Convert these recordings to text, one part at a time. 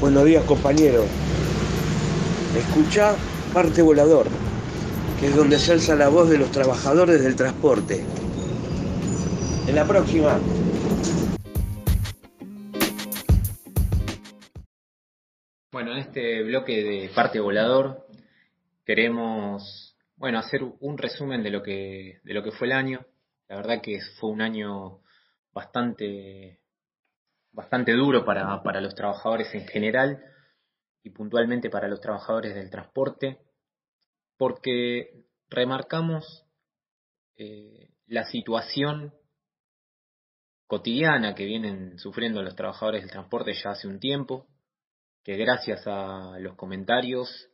Buenos días compañeros. Escucha Parte Volador, que es donde se alza la voz de los trabajadores del transporte. En la próxima. Bueno, en este bloque de Parte Volador queremos, bueno, hacer un resumen de lo que de lo que fue el año. La verdad que fue un año bastante bastante duro para, para los trabajadores en general y puntualmente para los trabajadores del transporte, porque remarcamos eh, la situación cotidiana que vienen sufriendo los trabajadores del transporte ya hace un tiempo, que gracias a los comentarios,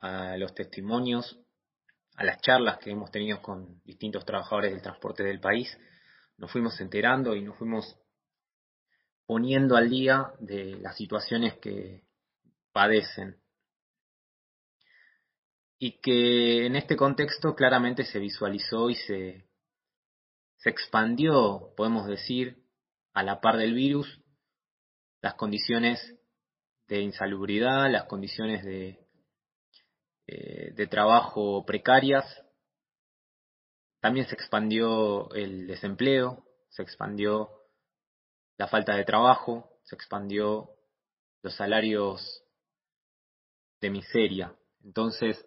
a los testimonios, a las charlas que hemos tenido con distintos trabajadores del transporte del país, nos fuimos enterando y nos fuimos poniendo al día de las situaciones que padecen. Y que en este contexto claramente se visualizó y se, se expandió, podemos decir, a la par del virus, las condiciones de insalubridad, las condiciones de, eh, de trabajo precarias. También se expandió el desempleo, se expandió la falta de trabajo, se expandió los salarios de miseria. Entonces,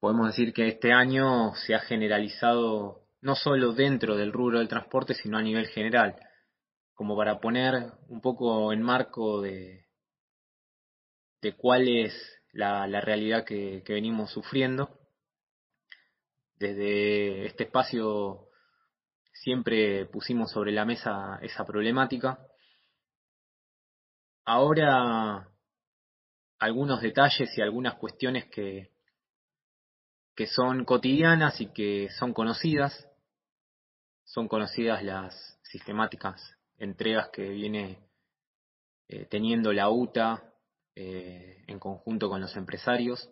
podemos decir que este año se ha generalizado no solo dentro del rubro del transporte, sino a nivel general, como para poner un poco en marco de, de cuál es la, realidad que venimos sufriendo. Desde este espacio siempre pusimos sobre la mesa esa problemática. Ahora algunos detalles y algunas cuestiones que, que son cotidianas y que son conocidas. Son conocidas las sistemáticas entregas que viene eh, teniendo la UTA eh, en conjunto con los empresarios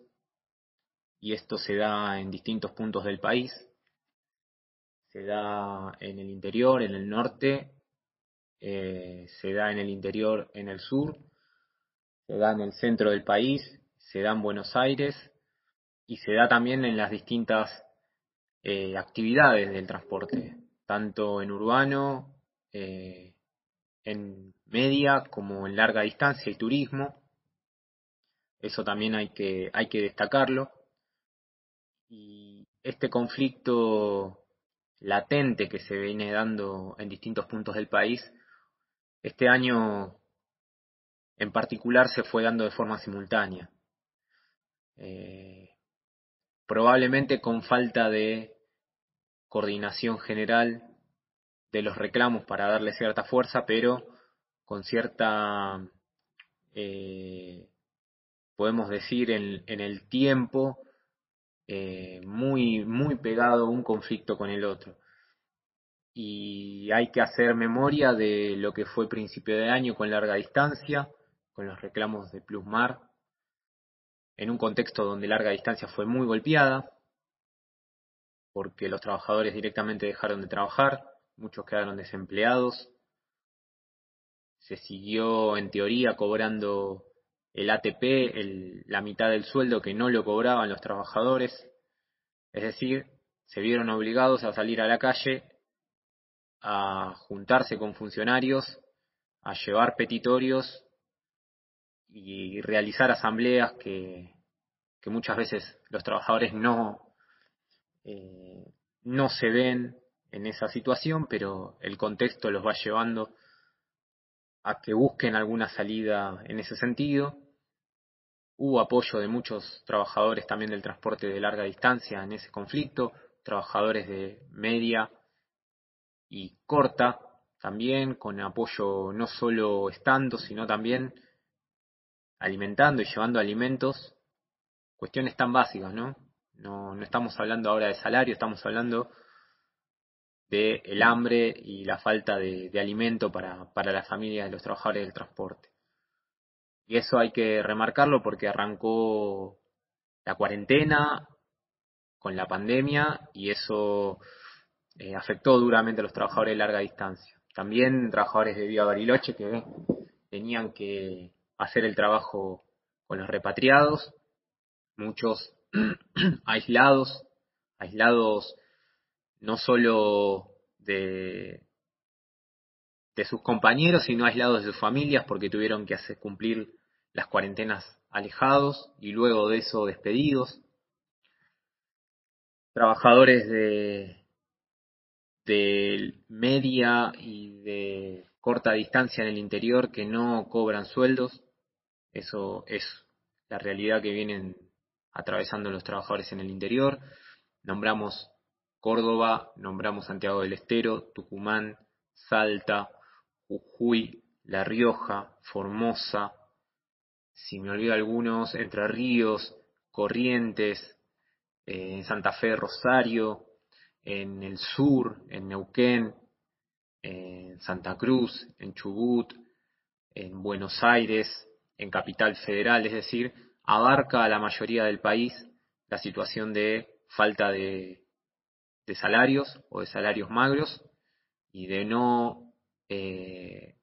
y esto se da en distintos puntos del país se da en el interior, en el norte, eh, se da en el interior, en el sur, se da en el centro del país, se da en Buenos Aires y se da también en las distintas eh, actividades del transporte, tanto en urbano, eh, en media como en larga distancia y turismo. Eso también hay que, hay que destacarlo. Y este conflicto latente que se viene dando en distintos puntos del país, este año en particular se fue dando de forma simultánea. Eh, probablemente con falta de coordinación general de los reclamos para darle cierta fuerza, pero con cierta, eh, podemos decir, en, el tiempo muy, pegado un conflicto con el otro. Y hay que hacer memoria de lo que fue principio de año con larga distancia, con los reclamos de Plusmar, en un contexto donde larga distancia fue muy golpeada, porque los trabajadores directamente dejaron de trabajar, muchos quedaron desempleados, se siguió en teoría cobrando el ATP, la mitad del sueldo que no lo cobraban los trabajadores, es decir, se vieron obligados a salir a la calle, a juntarse con funcionarios, a llevar petitorios y realizar asambleas que, que muchas veces los trabajadores no, eh, no se ven en esa situación, pero el contexto los va llevando a que busquen alguna salida en ese sentido. Hubo apoyo de muchos trabajadores también del transporte de larga distancia en ese conflicto, trabajadores de media y corta también, con apoyo no solo estando, sino también alimentando y llevando alimentos, cuestiones tan básicas, ¿no? No, estamos hablando ahora de salario, estamos hablando de el hambre y la falta de, de alimento para, para las familias de los trabajadores del transporte. Y eso hay que remarcarlo porque arrancó la cuarentena con la pandemia y eso eh, afectó duramente a los trabajadores de larga distancia. También trabajadores de Vía Bariloche que tenían que hacer el trabajo con los repatriados, muchos aislados, aislados no solo de, de sus compañeros, sino aislados de sus familias porque tuvieron que hacer cumplir las cuarentenas alejados y luego de eso despedidos. Trabajadores de, de media y de corta distancia en el interior que no cobran sueldos. Eso es la realidad que vienen atravesando los trabajadores en el interior. Nombramos Córdoba, nombramos Santiago del Estero, Tucumán, Salta, Jujuy, La Rioja, Formosa, si me olvido algunos, Entre Ríos, Corrientes, eh, Santa Fe, Rosario, en el sur, en Neuquén, en Santa Cruz, en Chubut, en Buenos Aires, en Capital Federal, es decir, abarca a la mayoría del país la situación de falta de, de salarios o de salarios magros y de no eh,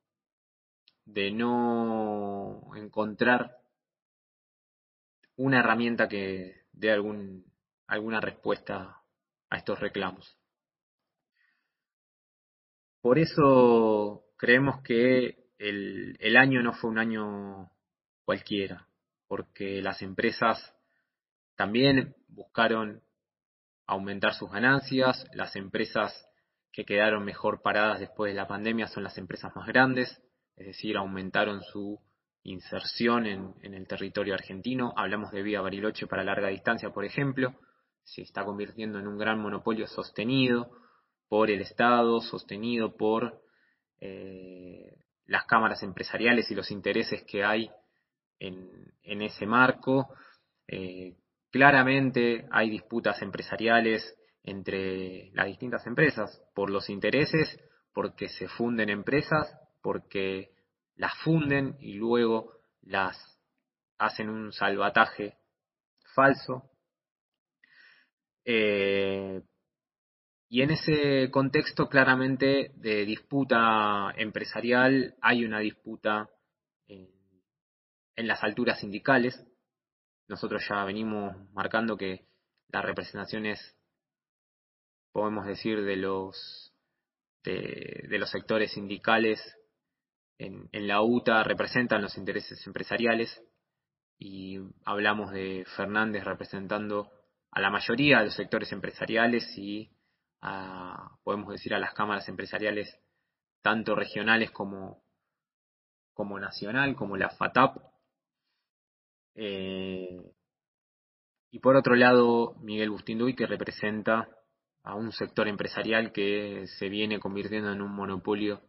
de no encontrar una herramienta que dé algún, alguna respuesta a estos reclamos. Por eso creemos que el, el año no fue un año cualquiera, porque las empresas también buscaron aumentar sus ganancias, las empresas que quedaron mejor paradas después de la pandemia son las empresas más grandes, es decir, aumentaron su inserción en, el territorio argentino. Hablamos de Vía Bariloche para larga distancia, por ejemplo, se está convirtiendo en un gran monopolio sostenido por el Estado, sostenido por eh, las cámaras empresariales y los intereses que hay en, en ese marco. Eh, claramente hay disputas empresariales entre las distintas empresas por los intereses, porque se funden empresas, porque las funden y luego las hacen un salvataje falso eh, y en ese contexto claramente de disputa empresarial hay una disputa en, en las alturas sindicales. Nosotros ya venimos marcando que las representaciones, podemos decir, de los, de, los sectores sindicales en, en, la UTA representan los intereses empresariales y hablamos de Fernández representando a la mayoría de los sectores empresariales y a, podemos decir a las cámaras empresariales tanto regionales como, como nacional, como la FATAP. Eh, y por otro lado, Miguel Bustinduy, que representa a un sector empresarial que se viene convirtiendo en un monopolio,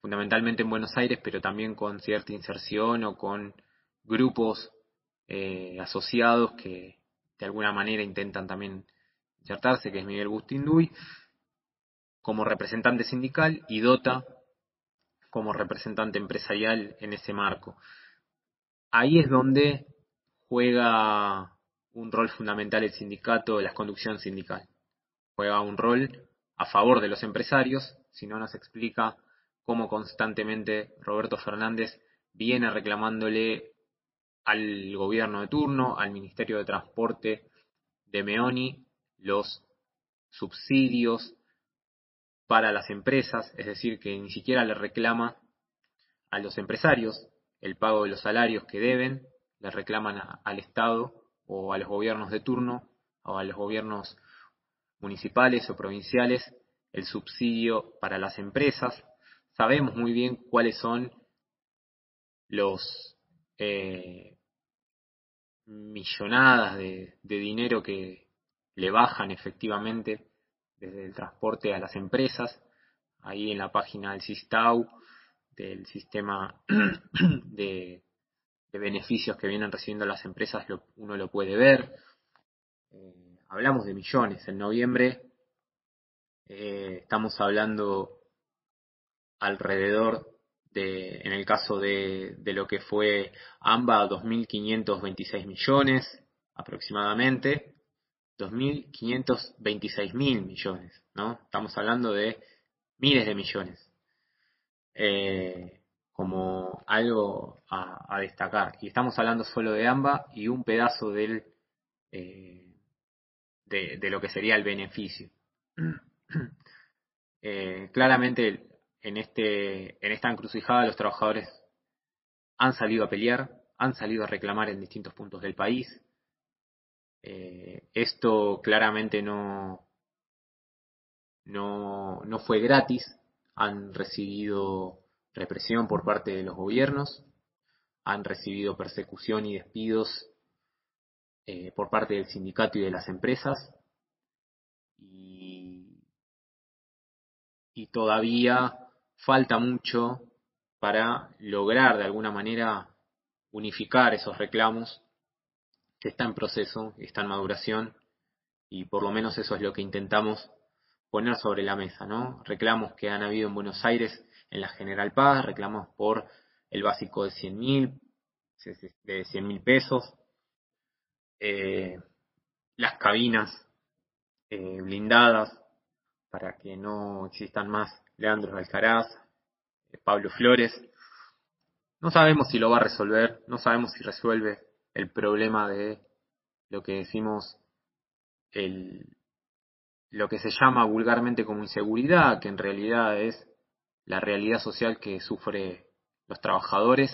fundamentalmente en Buenos Aires, pero también con cierta inserción o con grupos eh, asociados que, de alguna manera intentan también insertarse, que es Miguel Bustinduy, como representante sindical y Dota como representante empresarial en ese marco. Ahí es donde juega un rol fundamental el sindicato, la conducción sindical. Juega un rol a favor de los empresarios, si no nos explica cómo constantemente Roberto Fernández viene reclamándole al gobierno de turno, al Ministerio de Transporte de Meoni, los subsidios para las empresas, es decir, que ni siquiera le reclama a los empresarios el pago de los salarios que deben, le reclaman al Estado o a los gobiernos de turno o a los gobiernos municipales o provinciales el subsidio para las empresas. Sabemos muy bien cuáles son los eh, millonadas de, dinero que le bajan efectivamente desde el transporte a las empresas. Ahí en la página del Sistau, del sistema de, de beneficios que vienen recibiendo las empresas, lo, uno lo puede ver. Eh, hablamos de millones. En noviembre eh, estamos hablando alrededor en el caso de, de lo que fue AMBA, 2.526 millones aproximadamente, 2.526 mil millones, ¿no? Estamos hablando de miles de millones. Eh, como algo a, destacar. Y estamos hablando solo de AMBA y un pedazo del, eh, de, lo que sería el beneficio. Eh, claramente en, este, en esta encrucijada los trabajadores han salido a pelear, han salido a reclamar en distintos puntos del país. Eh, esto claramente no, no, no fue gratis, han recibido represión por parte de los gobiernos, han recibido persecución y despidos eh, por parte del sindicato y de las empresas y, todavía falta mucho para lograr de alguna manera unificar esos reclamos que está en proceso, está en maduración y por lo menos eso es lo que intentamos poner sobre la mesa, ¿no? Reclamos que han habido en Buenos Aires en la General Paz, reclamos por el básico de 100 mil, de 100 mil pesos, eh, las cabinas eh, blindadas para que no existan más Leandro Alcaraz, eh, Pablo Flores. No sabemos si lo va a resolver, no sabemos si resuelve el problema de lo que decimos el, lo que se llama vulgarmente como inseguridad, que en realidad es la realidad social que sufre los trabajadores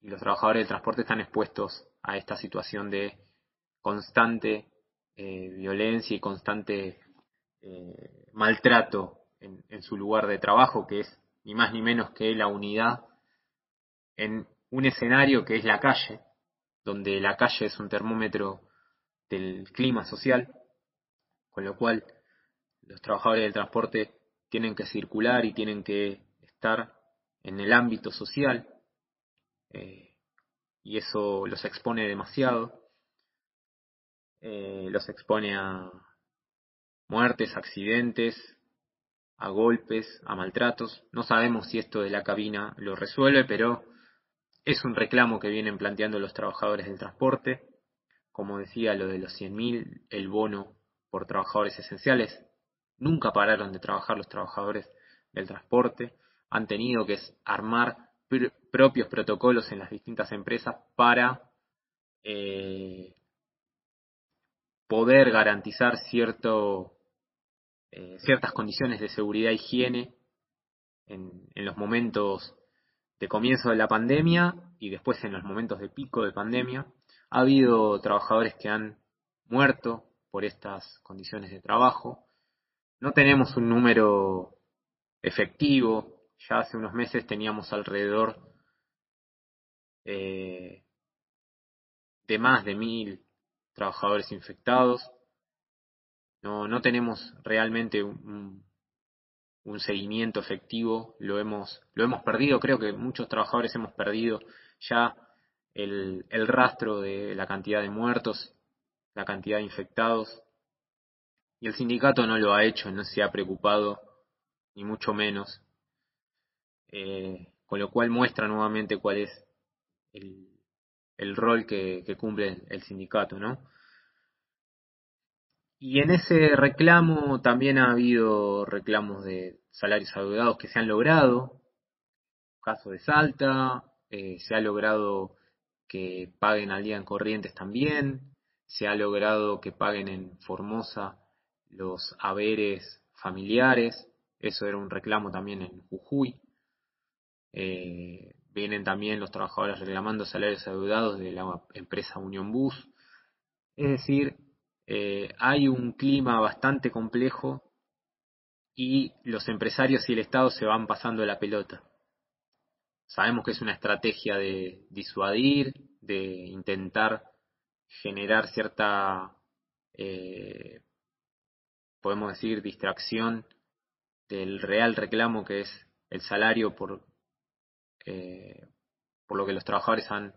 y los trabajadores del transporte están expuestos a esta situación de constante eh, violencia y constante eh, maltrato en, su lugar de trabajo, que es ni más ni menos que la unidad en un escenario que es la calle, donde la calle es un termómetro del clima social, con lo cual los trabajadores del transporte tienen que circular y tienen que estar en el ámbito social eh, y eso los expone demasiado, eh, los expone a muertes, accidentes, a golpes, a maltratos. No sabemos si esto de la cabina lo resuelve, pero es un reclamo que vienen planteando los trabajadores del transporte. Como decía, lo de los 100.000, el bono por trabajadores esenciales. Nunca pararon de trabajar los trabajadores del transporte. Han tenido que armar propios protocolos en las distintas empresas para eh, poder garantizar cierto, eh, ciertas condiciones de seguridad e higiene en, en los momentos de comienzo de la pandemia y después en los momentos de pico de pandemia. Ha habido trabajadores que han muerto por estas condiciones de trabajo. No tenemos un número efectivo. Ya hace unos meses teníamos alrededor eh, de más de mil trabajadores infectados. No, no tenemos realmente un, seguimiento efectivo. Lo hemos, lo hemos perdido. Creo que muchos trabajadores hemos perdido ya el rastro de la cantidad de muertos la cantidad de infectados. Y el sindicato no lo ha hecho, no se ha preocupado, ni mucho menos. Eh, con lo cual muestra nuevamente cuál es el, el rol que, cumple el sindicato, ¿no? Y en ese reclamo también ha habido reclamos de salarios adeudados que se han logrado. Caso de Salta, eh, se ha logrado que paguen al día en corrientes también se ha logrado que paguen en Formosa los haberes familiares, eso era un reclamo también en Jujuy. Eh, vienen también los trabajadores reclamando salarios adeudados de la empresa Unión Bus. Es decir, eh, hay un clima bastante complejo y los empresarios y el Estado se van pasando la pelota. Sabemos que es una estrategia de disuadir, de intentar generar cierta, eh, podemos decir, distracción del real reclamo que es el salario por, eh, por lo que los trabajadores han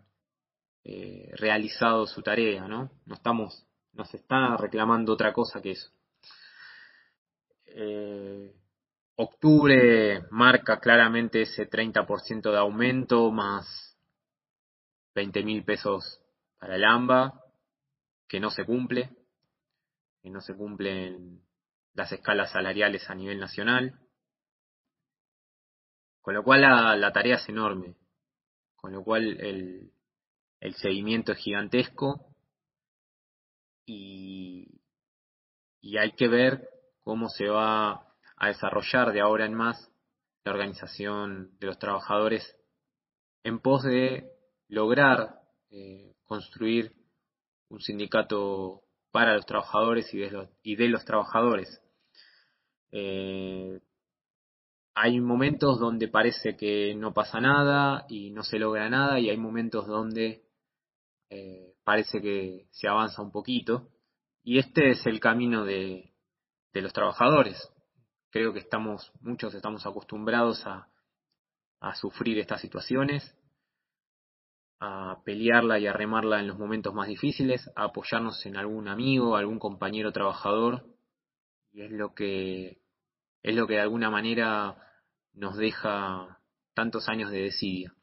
eh, realizado su tarea, ¿no? No estamos, no se está reclamando otra cosa que eso. octubre marca claramente ese 30% de aumento más 20 mil pesos para el AMBA que no se cumple, que no se cumplen las escalas salariales a nivel nacional, Con lo cual la, tarea es enorme, con lo cual el, el seguimiento es gigantesco y, y hay que ver cómo se va a desarrollar de ahora en más la organización de los trabajadores en pos de lograr eh, construir un sindicato para los trabajadores y de los, y de los trabajadores. Eh, hay momentos donde parece que no pasa nada y no se logra nada y hay momentos donde eh, parece que se avanza un poquito y este es el camino de, los trabajadores. Creo que estamos, muchos estamos acostumbrados a, a sufrir estas situaciones, a pelearla y a remarla en los momentos más difíciles, a apoyarnos en algún amigo, algún compañero trabajador, y es lo que es lo que de alguna manera nos deja tantos años de desidia.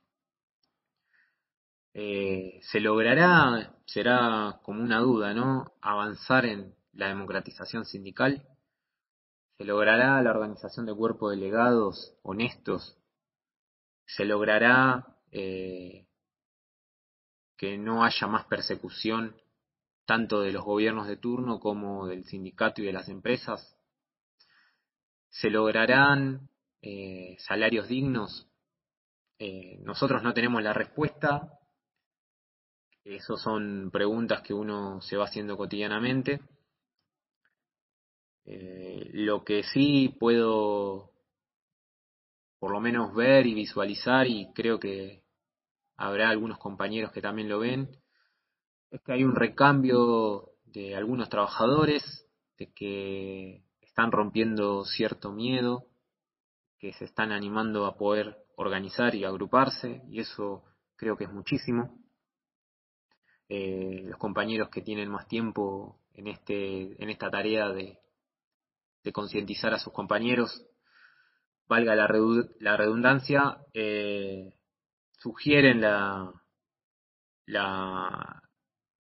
Eh, se logrará, será como una duda, ¿no? Avanzar en la democratización sindical se logrará la organización de cuerpos delegados honestos, se logrará eh, que no haya más persecución tanto de los gobiernos de turno como del sindicato y de las empresas, se lograrán eh, salarios dignos. Eh, nosotros no tenemos la respuesta, esas son preguntas que uno se va haciendo cotidianamente. Eh, lo que sí puedo por lo menos ver y visualizar, y creo que habrá algunos compañeros que también lo ven, es que hay un recambio de algunos trabajadores, de que están rompiendo cierto miedo, que se están animando a poder organizar y agruparse, y eso creo que es muchísimo. Eh, los compañeros que tienen más tiempo en, este, en esta tarea de, concientizar a sus compañeros, valga la, redundancia, eh, sugieren la, la,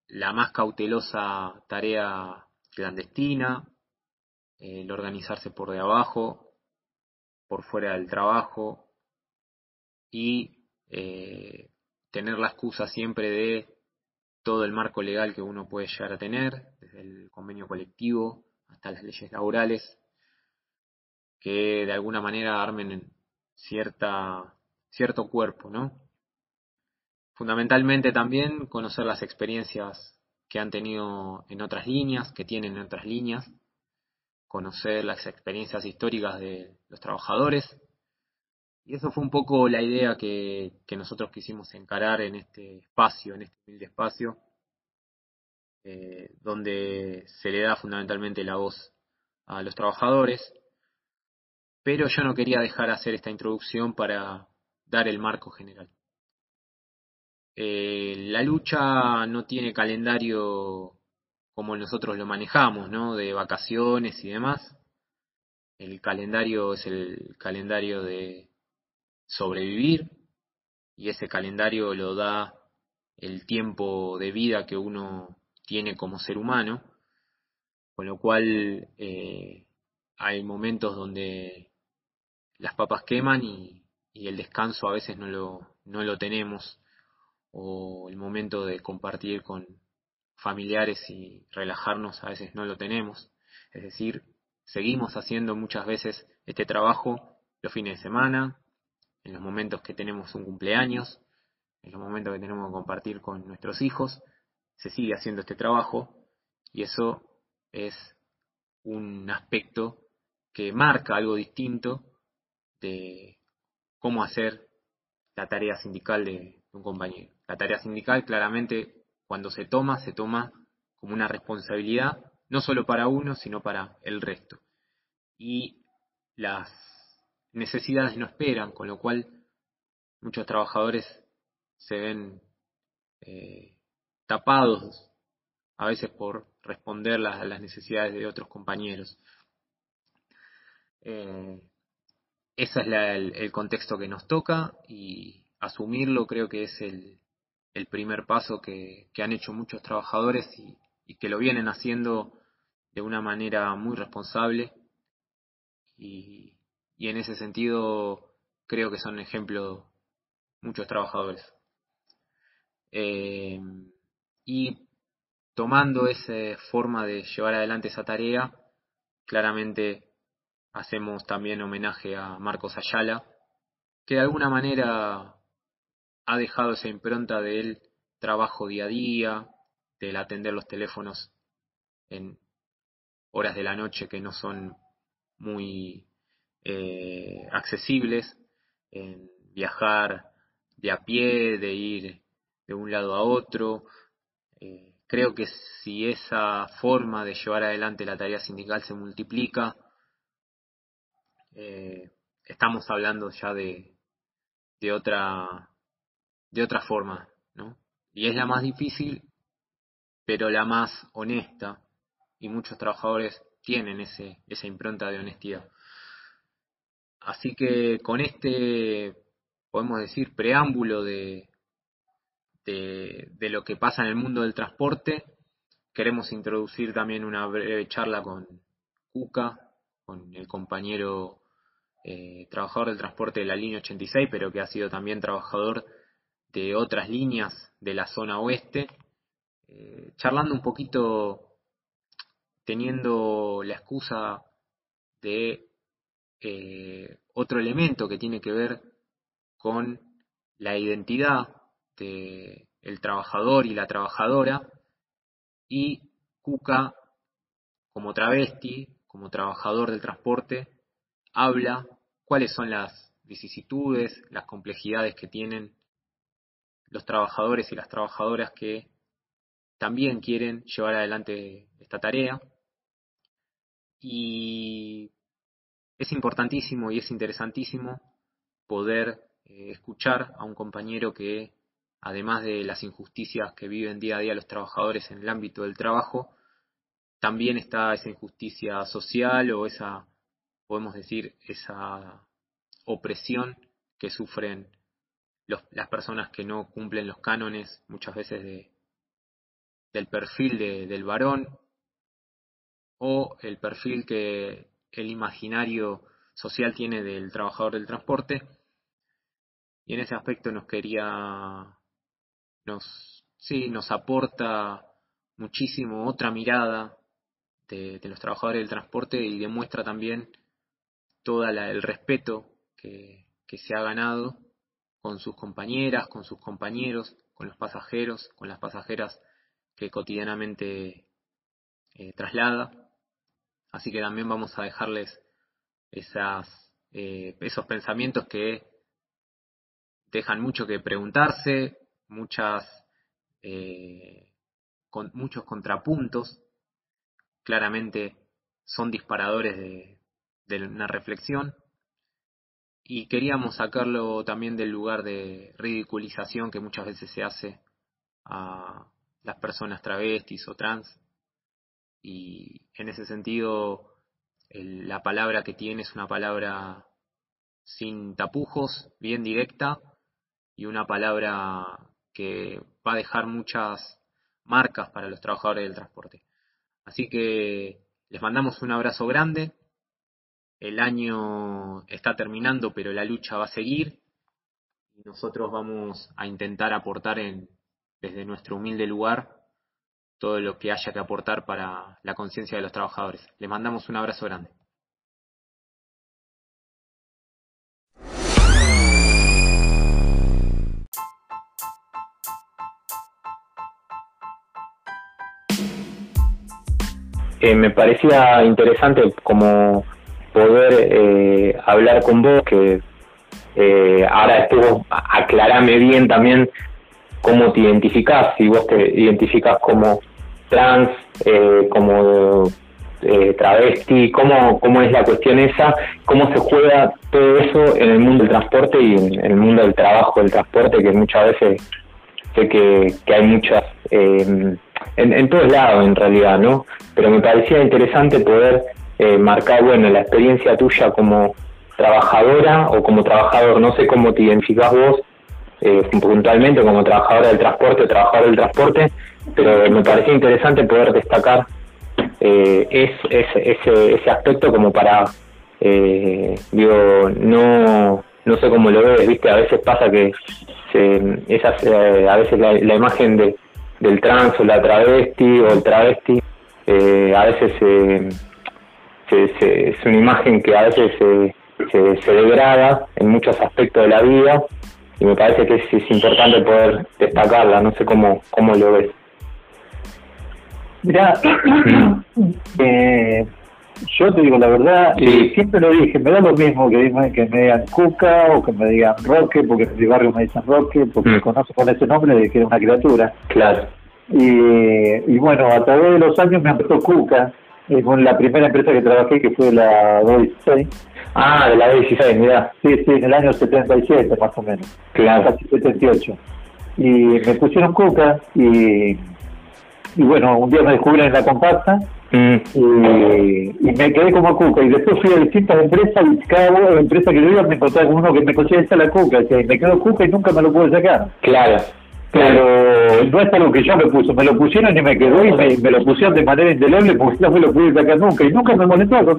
la, más cautelosa tarea clandestina, el organizarse por de abajo, por fuera del trabajo y eh, tener la excusa siempre de todo el marco legal que uno puede llegar a tener, desde el convenio colectivo, hasta las leyes laborales, que de alguna manera armen cierta, cierto cuerpo, ¿no? Fundamentalmente también conocer las experiencias que han tenido en otras líneas, que tienen en otras líneas, conocer las experiencias históricas de los trabajadores. Y eso fue un poco la idea que, nosotros quisimos encarar en este espacio, en este humilde espacio, eh, donde se le da fundamentalmente la voz a los trabajadores, pero yo no quería dejar hacer esta introducción para dar el marco general. Eh, la lucha no tiene calendario como nosotros lo manejamos, ¿no? De vacaciones y demás. El calendario es el calendario de sobrevivir y ese calendario lo da el tiempo de vida que uno tiene como ser humano, con lo cual eh, hay momentos donde las papas queman y, el descanso a veces no lo, no lo tenemos, o el momento de compartir con familiares y relajarnos a veces no lo tenemos. Es decir, seguimos haciendo muchas veces este trabajo los fines de semana, en los momentos que tenemos un cumpleaños, en los momentos que tenemos que compartir con nuestros hijos, se sigue haciendo este trabajo y eso es un aspecto que marca algo distinto de cómo hacer la tarea sindical de un compañero. La tarea sindical claramente cuando se toma, se toma como una responsabilidad, no solo para uno, sino para el resto. Y las necesidades no esperan, con lo cual muchos trabajadores se ven eh, tapados a veces por responder a las necesidades de otros compañeros. Eh, ese es el, contexto que nos toca y asumirlo creo que es el, primer paso que, han hecho muchos trabajadores y, que lo vienen haciendo de una manera muy responsable y, y en ese sentido creo que son ejemplo muchos trabajadores. Eh, y tomando esa forma de llevar adelante esa tarea, claramente hacemos también homenaje a Marcos Ayala, que de alguna manera ha dejado esa impronta del trabajo día a día, del atender los teléfonos en horas de la noche que no son muy eh, accesibles, en viajar de a pie, de ir de un lado a otro. Eh, creo que si esa forma de llevar adelante la tarea sindical se multiplica, eh, estamos hablando ya de, de otra de otra forma, ¿no? Y es la más difícil, pero la más honesta, y muchos trabajadores tienen ese, esa impronta de honestidad. Así que con este, podemos decir, preámbulo de, de, lo que pasa en el mundo del transporte, queremos introducir también una breve charla con Cuca, con el compañero eh, trabajador del transporte de la línea 86, pero que ha sido también trabajador de otras líneas de la zona oeste, eh, charlando un poquito, teniendo la excusa de eh, otro elemento que tiene que ver con la identidad del el trabajador y la trabajadora y Cuca como travesti, como trabajador del transporte, habla cuáles son las vicisitudes, las complejidades que tienen los trabajadores y las trabajadoras que también quieren llevar adelante esta tarea. Y es importantísimo y es interesantísimo poder eh, escuchar a un compañero que, además de las injusticias que viven día a día los trabajadores en el ámbito del trabajo, también está esa injusticia social o esa podemos decir, esa opresión que sufren las personas que no cumplen los cánones muchas veces de, del perfil del varón o el perfil que el imaginario social tiene del trabajador del transporte. Y en ese aspecto nos quería, nos, sí, nos aporta muchísimo otra mirada de, los trabajadores del transporte y demuestra también todo el respeto que, se ha ganado con sus compañeras, con sus compañeros, con los pasajeros, con las pasajeras que cotidianamente eh, traslada. Así que también vamos a dejarles eh, esos pensamientos que dejan mucho que preguntarse, eh, muchos contrapuntos. Claramente son disparadores de una reflexión y queríamos sacarlo también del lugar de ridiculización que muchas veces se hace a las personas travestis o trans y en ese sentido la palabra que tiene es una palabra sin tapujos, bien directa y una palabra que va a dejar muchas marcas para los trabajadores del transporte. Así que les mandamos un abrazo grande, el año está terminando, pero la lucha va a seguir y nosotros vamos a intentar aportar en, desde nuestro humilde lugar todo lo que haya que aportar para la conciencia de los trabajadores. Les mandamos un abrazo grande. Eh, me parecía interesante como poder eh, hablar con vos, que eh, ahora estuvo, aclarame bien también cómo te identificás, si vos te identificás como trans, eh, como eh, travesti, cómo, cómo es la cuestión esa, cómo se juega todo eso en el mundo del transporte y en el mundo del trabajo del transporte, que muchas veces sé que, que hay muchas, eh, en, en todos lados en realidad, ¿no? Pero me parecía interesante poder eh, marcar, bueno, la experiencia tuya como trabajadora o como trabajador, no sé cómo te identificas vos eh, puntualmente como trabajadora del transporte trabajador del transporte, pero me parecía interesante poder destacar eh, ese, ese aspecto como para, eh, digo, no, no sé cómo lo ves, viste, a veces pasa que se, esas, eh, a veces la, la, imagen de, del trans o la travesti o el travesti, eh, a veces se, es una imagen que a veces se, se, degrada en muchos aspectos de la vida y me parece que es, importante poder destacarla, no sé cómo, cómo lo ves. Mira, eh, yo te digo la verdad, y siempre lo dije, me da lo mismo que, que me digan Cuca o que me digan Roque, porque en mi barrio me dicen Roque, porque me mm. conozco con ese nombre de que era una criatura. Claro. Y, y bueno, a través de los años me empezó Cuca, eh, con la primera empresa que trabajé, que fue la 216. Ah, de la 216, mira. Sí, sí, en el año 77 más o menos. Claro. Casi 78. Y me pusieron Cuca y, y bueno, un día me descubren en la compacta Mm. Y, me quedé como cuca. Y después fui a distintas empresas y cada empresa que yo iba me encontraba con uno que me esa la cuca. Que me quedo cuca y nunca me lo pude sacar. Claro. Pero no es algo que yo me puse, me lo pusieron y me quedó y me, lo pusieron de manera indeleble porque no me lo pude sacar nunca. Y nunca me molestó, no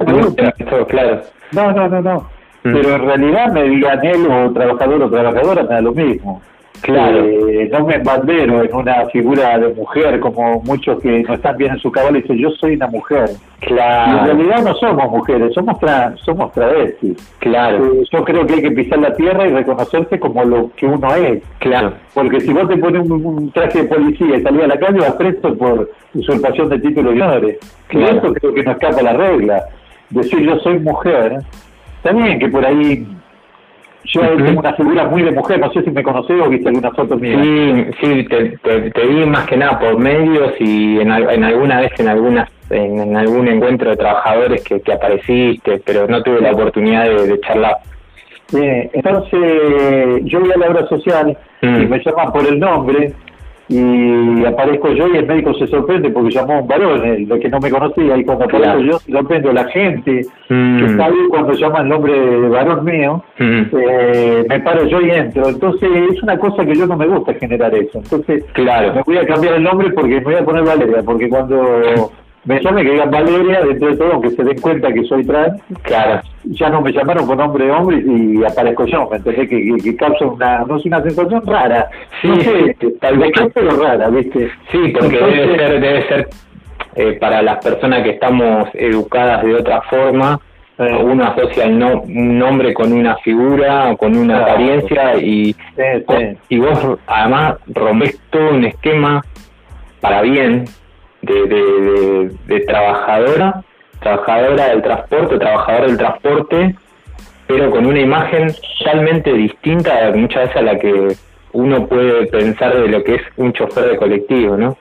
Claro. No, no, no, no. Mm. Pero en realidad me digan él o trabajador o trabajadora me da lo mismo. Claro. Eh, no me bandero en una figura de mujer como muchos que no están bien en su cabal y dicen yo soy una mujer. Claro. Y en realidad no somos mujeres, somos tra somos travestis. Claro. Eh, yo creo que hay que pisar la tierra y reconocerse como lo que uno es. Claro. Porque si vos te pones un, traje de policía y salís a la calle vas preso por usurpación de títulos y honores. Claro. Y eso creo que no escapa la regla. Decir yo soy mujer, también que por ahí yo tengo una figura muy de mujer, no sé si me conocés o viste alguna foto mía. Sí, sí, te, te, vi más que nada por medios y en, en alguna vez en algunas en, algún encuentro de trabajadores que, que apareciste, pero no tuve la oportunidad de, charlar. entonces yo voy a la obra social y mm. me llaman por el nombre y aparezco yo y el médico se sorprende porque llamó a un varón, el que no me conocía, y cuando aparezco yo se sorprende la gente mm. que está ahí cuando llama el nombre de varón mío, mm. eh, me paro yo y entro. Entonces es una cosa que yo no me gusta generar eso. Entonces claro. me voy a cambiar el nombre porque me voy a poner Valeria, porque cuando me llame que digan Valeria, dentro de todo, aunque se den cuenta que soy trans, claro. ya no me llamaron con nombre de hombre y aparezco yo, me entendés que, que, causa una, no es una sensación rara, sí, tal vez pero rara, ¿viste? Sí, porque debe ser, debe ser eh, para las personas que estamos educadas de otra forma, uno asocia el no, un nombre con una figura, con una apariencia y, y vos además rompes todo un esquema para bien de, de, de, trabajadora, trabajadora del transporte, trabajador del transporte, pero con una imagen totalmente distinta muchas veces a la que uno puede pensar de lo que es un chofer de colectivo, ¿no?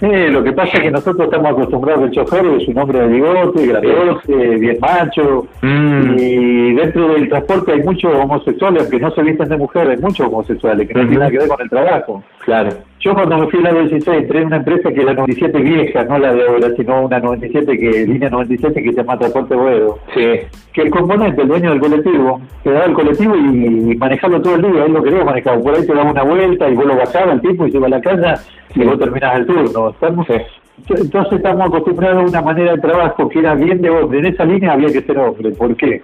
Sí, lo que pasa es que nosotros estamos acostumbrados al chofer es un hombre de bigote, grandote, bien macho, mm. y dentro del transporte hay muchos homosexuales, aunque no se visten de mujer, hay muchos homosexuales que no tienen nada que ver con el trabajo. Claro. Yo cuando me fui a la 16 entré en una empresa que es la 97 vieja, no la de ahora, sino una 97 que línea 97 que se llama Transporte Boedo. Sí. Que el componente, el dueño del colectivo, te daba el colectivo y, manejarlo todo el día, él lo quería manejar. Por ahí te daba una vuelta y vos lo bajaba el tipo y se iba a la casa y vos terminás el turno. Estamos, Entonces estamos acostumbrados a una manera de trabajo que era bien de hombre. En esa línea había que ser hombre. ¿Por qué?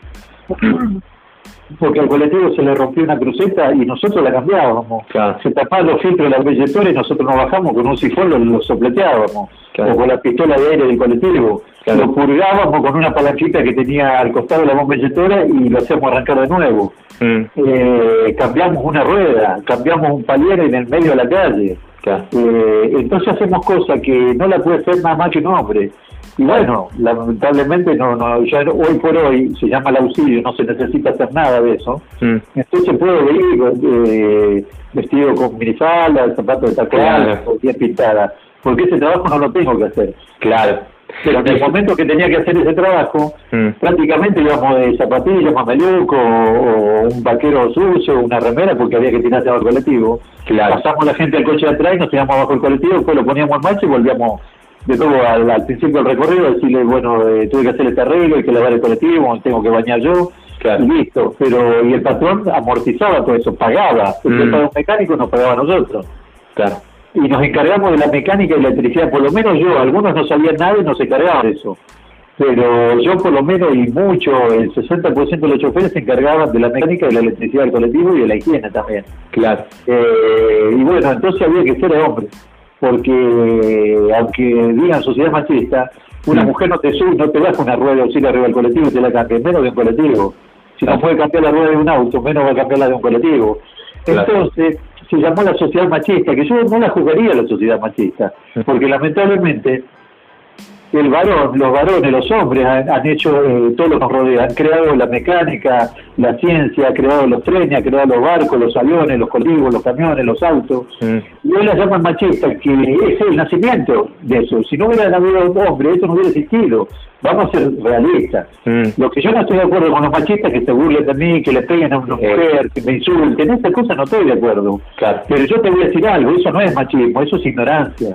Porque al colectivo se le rompió una cruceta y nosotros la cambiábamos. Se tapaban los filtros de los billetores y nosotros nos bajamos con un sifón, lo, lo sopleteábamos. O con la pistola de aire del colectivo. Lo purgábamos con una palanquita que tenía al costado de la bomba billetera y lo hacíamos arrancar de nuevo. Mm. Eh, cambiamos una rueda, cambiamos un palier en el medio de la calle. Eh, entonces hacemos cosas que no la puede hacer nada más que un hombre. Y bueno, lamentablemente no, no, ya hoy por hoy se llama el auxilio, no se necesita hacer nada de eso. Mm. Entonces puedo ir eh, vestido con minifalda, zapatos de tacón, o bien pintada, porque ese trabajo no lo tengo que hacer. Claro. Pero en el momento que tenía que hacer ese trabajo, mm. prácticamente íbamos de zapatillas, mameluco, o, un vaquero sucio, una remera, porque había que tirarse abajo el colectivo. Claro. Pasamos la gente al coche de atrás y nos tiramos abajo el colectivo, después lo poníamos en marcha y volvíamos de todo al, principio del recorrido, decirle, bueno, eh, tuve que hacer este arreglo, hay que lavar el colectivo, tengo que bañar yo, y listo. Pero, y el patrón amortizaba todo eso, pagaba. El mm. mecánico nos pagaba a nosotros. Claro. Y nos encargamos de la mecánica y la electricidad, por lo menos yo, algunos no sabían nada y nos encargaban de eso. pero yo por lo menos y mucho, el 60% de los choferes se encargaban de la mecánica, de la electricidad del colectivo y de la higiene también. Claro. Eh, y bueno, entonces había que ser hombre, porque aunque digan sociedad machista, una mujer no te sube, no te baja una rueda de auxilio arriba del colectivo y te la cambia, menos de un colectivo. Si no puede cambiar la rueda de un auto, menos va a cambiar la de un colectivo. Claro. Entonces, se llamó la sociedad machista, que yo no la jugaría la sociedad machista, porque lamentablemente el varón, los varones, los hombres han, han hecho eh, todo lo que nos rodea, han creado la mecánica, la ciencia, han creado los trenes, han creado los barcos, los aviones, los colectivos, los camiones, los autos, Mm. y hoy la llaman machista, que es el nacimiento de eso. Si no hubiera habido hombre, eso no hubiera existido. Vamos a ser realistas. Mm. Lo que yo no estoy de acuerdo con los machistas que se burlen de mí, que le peguen a una Eh. mujer, que me insulten, esa cosa no estoy de acuerdo. Claro. Pero yo te voy a decir algo, eso no es machismo, eso es ignorancia.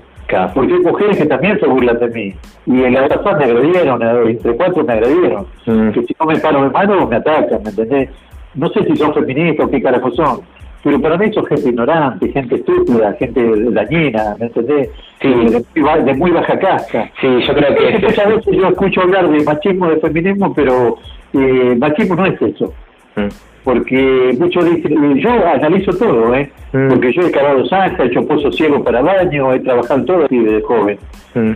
Porque hay mujeres que también se burlan de mí. Y en la me agredieron, entre cuatro me agredieron. Mm. Que si no me paro de mano me atacan, ¿me entendés? No sé si son feministas o qué carajo son. Pero para mí son gente ignorante, gente estúpida, gente dañina, ¿me entendés? Sí. De, de muy baja casta. Sí, yo creo que Muchas veces yo escucho hablar de machismo, de feminismo, pero eh, machismo no es eso. Porque muchos dicen, yo analizo todo, ¿eh? Mm. Porque yo he cavado zanja, he hecho pozos ciegos para baño, he trabajado en todo así desde joven. Mm.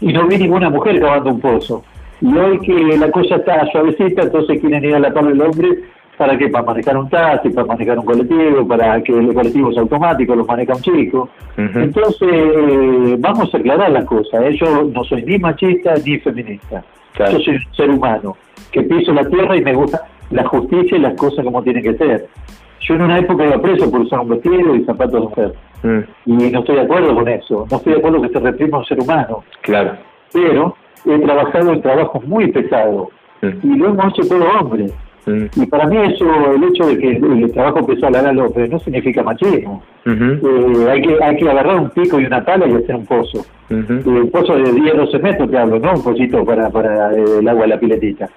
Y no vi ninguna mujer cavando un pozo. Y hoy que la cosa está suavecita, entonces quieren ir a la par del hombre, ¿para qué? Para manejar un taxi, para manejar un colectivo, para que el colectivo es automático, lo maneja un chico. Entonces, eh, vamos a aclarar las cosas. ¿eh? Yo no soy ni machista ni feminista. Claro. Yo soy un ser humano que piso la tierra y me gusta la justicia y las cosas como tienen que ser. Yo en una época iba preso por usar un vestido y zapatos de mujer. Mm. Y no estoy de acuerdo con eso. No estoy de acuerdo que se reprima a un ser humano. Claro. Pero he trabajado en trabajos muy pesados. Mm. Y lo hemos hecho todo hombres. Y para mí eso, el hecho de que el trabajo le haga al hombre, no significa machismo. Eh, hay que hay que agarrar un pico y una pala y hacer un pozo. Un pozo de 10, 12 metros te hablo, no un pocito para, para eh, el agua de la piletita.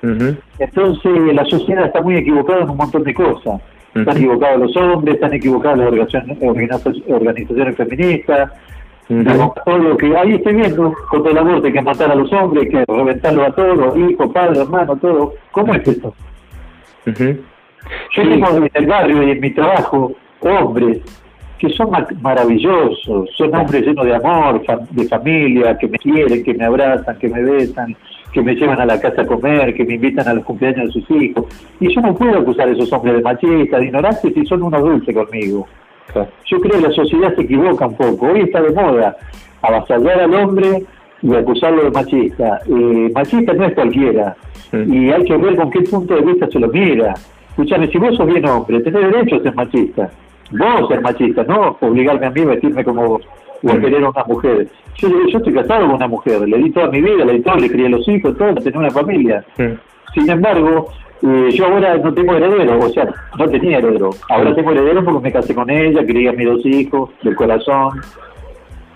Entonces la sociedad está muy equivocada en un montón de cosas. Están equivocados los hombres, están equivocadas las organizaciones, organiza- organizaciones feministas, todo lo que ahí estoy viendo, contra el aborto hay que matar a los hombres, que reventarlos a todos, hijos, padres, hermanos, todo. ¿Cómo es esto? Ujú. Yo Sí. tengo en el barrio y en mi trabajo hombres que son ma- maravillosos, son hombres llenos de amor, de familia, que me quieren, que me abrazan, que me besan, que me llevan a la casa a comer, que me invitan a los cumpleaños de sus hijos. Y yo no puedo acusar a esos hombres de machistas, de ignorantes, si son unos dulces conmigo. Yo creo que la sociedad se equivoca un poco. Hoy está de moda avasallar al hombre y acusarlo de machista. Eh, machista no es cualquiera. Y hay que ver con qué punto de vista se lo mira. Escuchame, si vos sos bien hombre, tenés derecho a ser machista. Vos ser machista, no obligarme a mí a vestirme como vos o a querer a una mujer. Yo, yo estoy casado con una mujer, le di toda mi vida, le di todo, le crié los hijos, todo, tenía una familia. Sin embargo, eh, yo ahora no tengo heredero, o sea, no tenía heredero. Ahora tengo heredero porque me casé con ella, crié a mis dos hijos del corazón,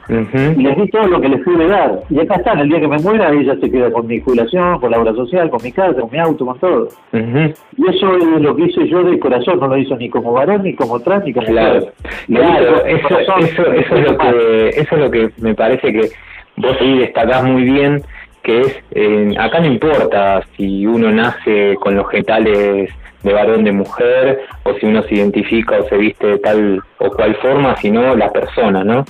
y Ujú. les di todo lo que les pude dar. Y acá están, el día que me muera, ella se queda con mi jubilación, con la obra social, con mi casa, con mi auto, con todo. Ujú. Y eso es lo que hice yo de corazón, no lo hizo ni como varón, ni como trans, ni como Claro, claro, corazón, eso, eso es lo que, eso es lo que me parece que vos ahí destacás muy bien, que es, eh, acá no importa si uno nace con los genitales de varón de mujer, o si uno se identifica o se viste de tal o cual forma, sino la persona, ¿no?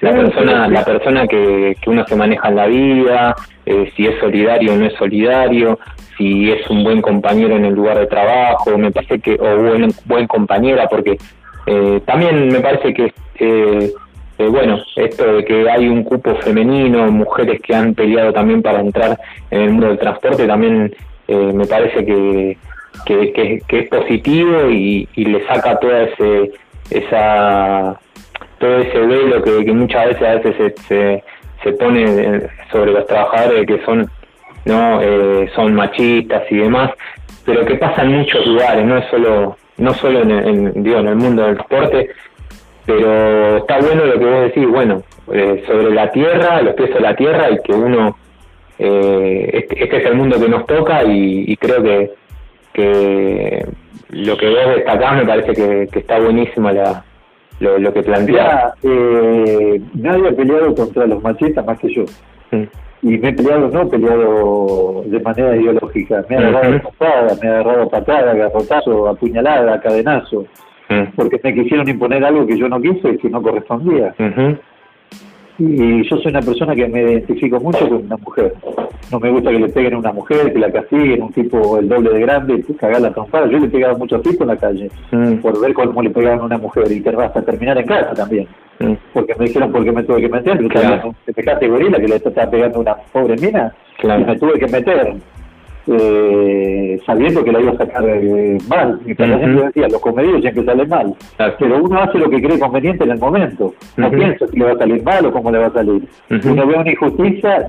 La persona, la persona que, que uno se maneja en la vida, eh, si es solidario o no es solidario, si es un buen compañero en el lugar de trabajo, me parece que, o buen, buen compañera, porque eh, también me parece que, eh, eh, bueno, esto de que hay un cupo femenino, mujeres que han peleado también para entrar en el mundo del transporte, también eh, me parece que, que, que, que es positivo y, y le saca toda ese, esa todo ese velo que, muchas veces a veces se, se, se pone eh, sobre los trabajadores que son no eh, son machistas y demás pero que pasa en muchos lugares no es solo no solo en, en, digo en el mundo del deporte pero está bueno lo que vos decís bueno eh, sobre la tierra los pies sobre la tierra y que uno eh, este, este es el mundo que nos toca y, y creo que que lo que vos destacás me parece que, que está buenísima la, lo, lo que planteás. Mirá, eh, nadie ha peleado contra los machistas más que yo. Y me he peleado, no he peleado de manera ideológica, me he agarrado Ujú. patada, me he agarrado patada, garrotazo, apuñalada, cadenazo, porque me quisieron imponer algo que yo no quise, que no correspondía. Ujú. Y yo soy una persona que me identifico mucho con una mujer. No me gusta que le peguen a una mujer, que la castiguen, un tipo el doble de grande, cagar la trompada. Yo le pegaba mucho tipos en la calle Mm. por ver cómo le pegaban a una mujer y que hasta terminar en casa también. Mm. Porque me dijeron por qué me tuve que meter. Claro. también, semejante gorila que le estaba pegando a una pobre mina Claro. y me tuve que meter. Eh, sabiendo que la iba a sacar eh, mal. Mi padre Ujú. siempre decía, los comedios siempre salen mal. Claro. Pero uno hace lo que cree conveniente en el momento. No Ujú. piensa si le va a salir mal o cómo le va a salir. Uno ve una injusticia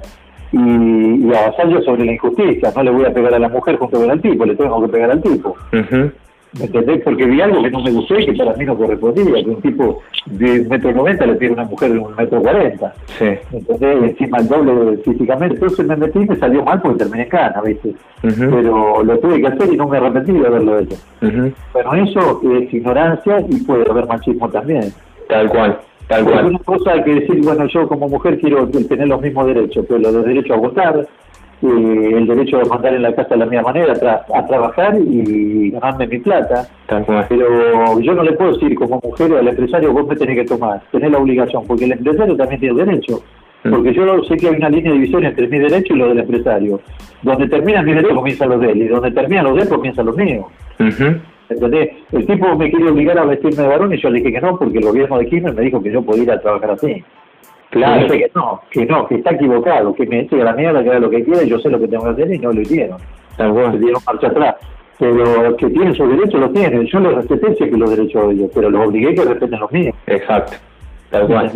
y, y avasallo sobre la injusticia. No le voy a pegar a la mujer junto con el tipo, le tengo que pegar al tipo. ¿Me entendés? Porque vi algo que no me gustó y que para mí no correspondía. Que un tipo de un metro noventa le a una mujer de un metro cuarenta. Sí. Entonces, encima el doble físicamente. Entonces me metí y me salió mal porque terminé en cana, ¿viste? Ujú. Pero lo tuve que hacer y no me arrepentí de haberlo hecho. Ujú. Bueno, eso es ignorancia y puede haber machismo también. Tal cual, tal cual. una cosa que decir, bueno, yo como mujer quiero tener los mismos derechos, pero los derechos a votar, eh, el derecho a mandar en la casa de la misma manera, tra- a trabajar y ganarme mi plata. Pero yo no le puedo decir como mujer al empresario, vos me tenés que tomar, tenés la obligación, porque el empresario también tiene derecho. Mm. Porque yo sé que hay una línea de división entre mi derecho y lo del empresario. Donde terminan mis derechos comienzan los de él, y donde terminan los de él comienzan los míos. ¿Entendés? El tipo me quiere obligar a vestirme de varón y yo le dije que no, porque el gobierno de Kirchner me dijo que yo podía ir a trabajar así. Claro. Que no, que no, que está equivocado, que me eche a la mierda, que haga lo que quiera, yo sé lo que tengo que hacer y no lo hicieron. Se dieron marcha atrás. Pero que tienen sus derechos, los tienen. Yo los respeté siempre los derechos de ellos, pero los obligué que respeten los míos. Exacto. Tal cual.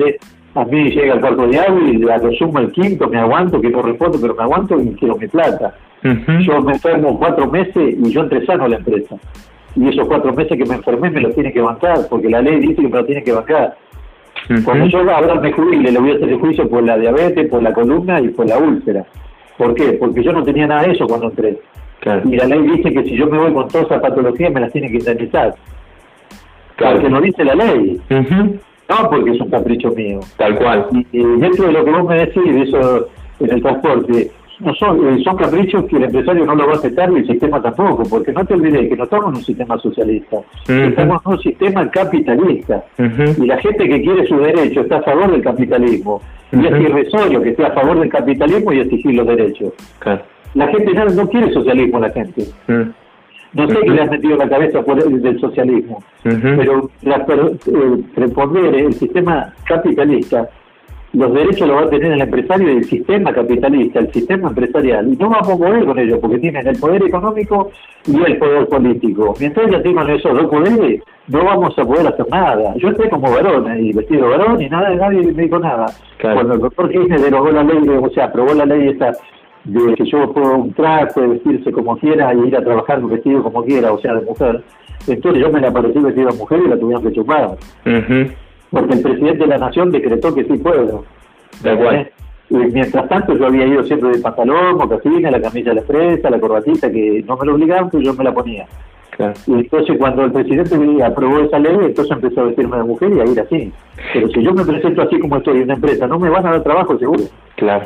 A mí llega el cuarto de agua y a lo sumo el quinto, me aguanto, que no respondo, pero me aguanto y quiero mi plata. Yo me enfermo cuatro meses y yo entre sano la empresa. Y esos cuatro meses que me enfermé me los tiene que bancar, porque la ley dice que me lo tiene que bancar. Cuando yo ahora me jubile, le voy a hacer el juicio por la diabetes, por la columna y por la úlcera. ¿Por qué? Porque yo no tenía nada de eso cuando entré. Claro. Y la ley dice que si yo me voy con toda esa patología me las tiene que indemnizar. Claro. Porque lo dice la ley, no porque es un capricho mío. Tal cual. Y, y dentro de lo que vos me decís, de eso en el transporte, no son, eh, son caprichos que el empresario no lo va a aceptar y el sistema tampoco, porque no te olvides que no estamos en un sistema socialista, Ujú. estamos en un sistema capitalista. Y la gente que quiere su derecho está a favor del capitalismo. Y es irrisorio que esté a favor del capitalismo y exigir los derechos. Claro. La gente no, no quiere socialismo, la gente. No sé qué le has metido en la cabeza por el del socialismo, pero la, eh, responder el sistema capitalista, los derechos los va a tener el empresario y el sistema capitalista, el sistema empresarial. Y no vamos a poder con ellos, porque tienen el poder económico y el poder político. Mientras ya tengan esos dos poderes, no vamos a poder hacer nada. Yo entré como varón, y vestido varón, y nada, nadie me dijo nada. Claro. Cuando el doctor Kirchner derogó la ley, o sea, aprobó la ley esta de que yo puedo un traje, vestirse como quiera y ir a trabajar vestido como quiera, o sea, de mujer. Entonces yo me la parecí vestido de mujer y la tuvieron que chupar. Porque el presidente de la nación decretó que sí puedo. Tal cual. Y mientras tanto yo había ido siempre de pantalón, mocasina, la camisa de la empresa, la corbatita, que no me lo obligaban, pero yo me la ponía. Claro. Y entonces cuando el presidente aprobó esa ley, entonces empezó a vestirme de mujer y a ir así. Pero si yo me presento así como estoy en una empresa, no me van a dar trabajo seguro. Claro.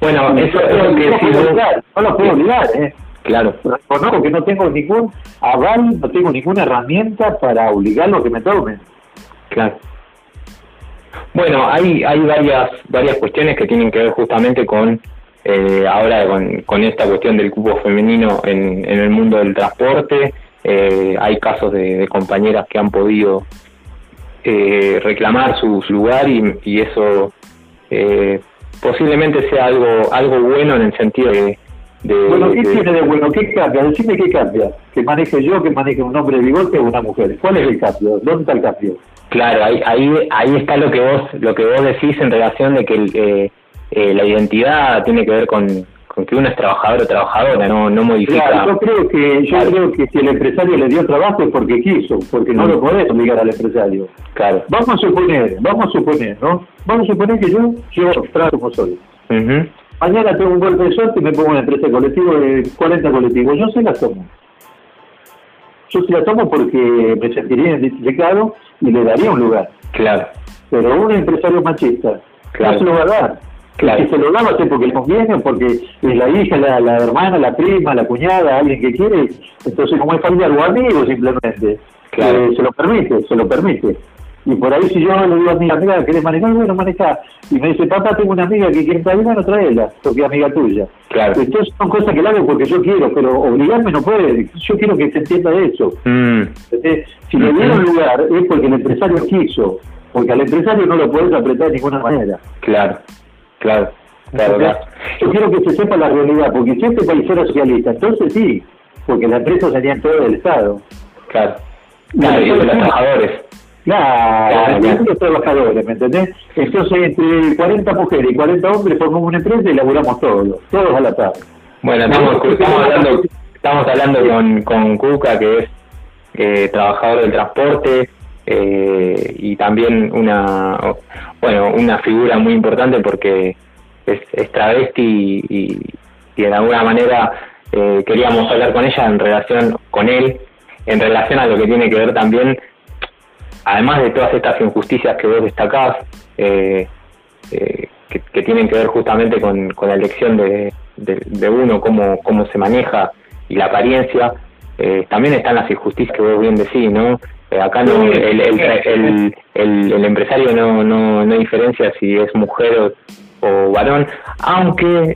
Bueno, eso es lo que no, no lo puedo obligar, ¿eh? Claro. Reconozco que no tengo ningún aval, no tengo ninguna herramienta para obligarlo a que me tomen. Claro. Bueno, hay, hay varias, varias cuestiones que tienen que ver justamente con eh, ahora con, con esta cuestión del cupo femenino en, en el mundo del transporte. Eh, hay casos de, de compañeras que han podido eh, reclamar su, lugar y, y eso eh, posiblemente sea algo algo bueno en el sentido de... de- Bueno, ¿qué de- tiene de bueno? ¿Qué cambia? Decime qué cambia. Que maneje yo, que maneje un hombre de bigote o una mujer. ¿Cuál es el cambio? ¿Dónde está el cambio? Claro, ahí, ahí, ahí está lo que vos, lo que vos decís en relación de que eh, eh, la identidad tiene que ver con, con que uno es trabajador o trabajadora, no, no modifica. Claro, yo creo que yo creo que si el empresario le dio trabajo es porque quiso, porque no Mm. lo podés obligar al empresario. Claro. Vamos a suponer, vamos a suponer, ¿no? Vamos a suponer que yo, yo trato como soy. Mañana tengo un golpe de suerte y me pongo en una empresa de colectivo de 40 colectivos. Yo se la tomo. Yo se la tomo porque me sentiría identificado y le daría un lugar. Claro, Pero un empresario machista Claro. no se lo va a dar. Claro. Si se lo daba porque le conviene, porque es la hija, la, la hermana, la prima, la cuñada, alguien que quiere, entonces como es familiar o amigo simplemente, Claro. eh, se lo permite, se lo permite. Y por ahí si yo le digo a mi amiga, ¿querés manejar? Bueno, maneja. Y me dice, papá, tengo una amiga que quiere traer, bueno, tráela, porque es amiga tuya. Claro. Entonces son cosas que la hago porque yo quiero, pero obligarme no puede. Yo quiero que se entienda eso. Mm. Si le dieron lugar es porque el empresario quiso, porque al empresario no lo puedes apretar de ninguna manera. claro, claro, claro, claro. Yo quiero que se sepa la realidad, porque si este país fuera socialista, entonces sí, porque la empresa sería en todo el Estado. Claro, claro y de los trabajadores. Claro, Claro, los trabajadores, ¿me entendés? Entonces, entre 40 mujeres y 40 hombres formamos una empresa y laburamos todos, todos a la tarde. Bueno, estamos, estamos hablando, estamos hablando con, con Cuca, que es eh, trabajador del transporte eh, y también una, bueno, una figura muy importante porque es, es travesti y, y, y de alguna manera eh, queríamos hablar con ella en relación con él, en relación a lo que tiene que ver también, además de todas estas injusticias que vos destacás, eh, eh, que, que tienen que ver justamente con, con la elección de, de, de uno, cómo, cómo se maneja y la apariencia, eh, también están las injusticias que vos bien decís, ¿no? Eh, acá no, el, el, el, el, el empresario no, no, no diferencia si es mujer o, o varón, aunque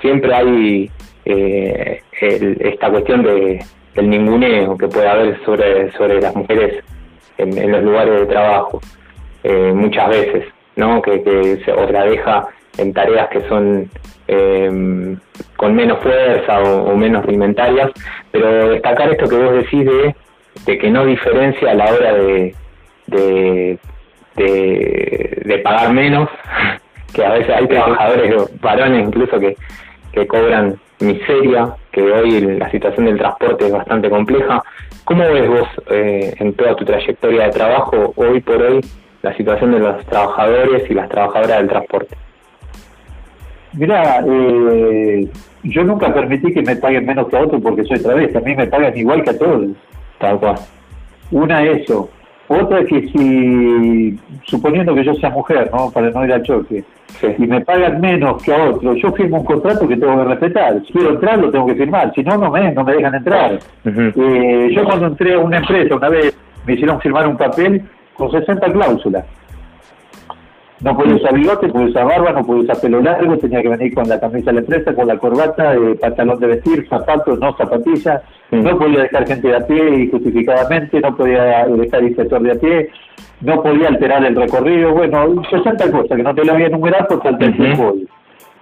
siempre hay eh, el- esta cuestión de del ninguneo que puede haber sobre, sobre las mujeres en, en los lugares de trabajo eh, muchas veces, ¿no? Que, que se, o la deja en tareas que son eh, con menos fuerza o, o menos rudimentarias, pero destacar esto que vos decís de, de que no diferencia a la hora de, de, de, de pagar menos, que a veces hay trabajadores varones incluso que, que cobran miseria, que hoy la situación del transporte es bastante compleja. ¿Cómo ves vos eh, en toda tu trayectoria de trabajo hoy por hoy la situación de los trabajadores y las trabajadoras del transporte? Mira, eh, yo nunca permití que me paguen menos que a otro porque soy travesti, a mí me pagan igual que a todos. Tal cual. Una eso. Otra es que si, suponiendo que yo sea mujer, ¿no? Para no ir al choque, Sí. y me pagan menos que a otro, yo firmo un contrato que tengo que respetar. Si quiero entrar, lo tengo que firmar. Si no, no me, no me dejan entrar. Eh, yo cuando entré a una empresa una vez, me hicieron firmar un papel con 60 cláusulas. No podía usar bigote, podía usar barba, no podía usar pelo largo, tenía que venir con la camisa de la empresa, con la corbata, eh, pantalón de vestir, zapatos, no zapatillas, no podía dejar gente de a pie injustificadamente, no podía dejar inspector de a pie, no podía alterar el recorrido, bueno, 60 cosas que no te lo voy a enumerar por falta de tiempo. hoy.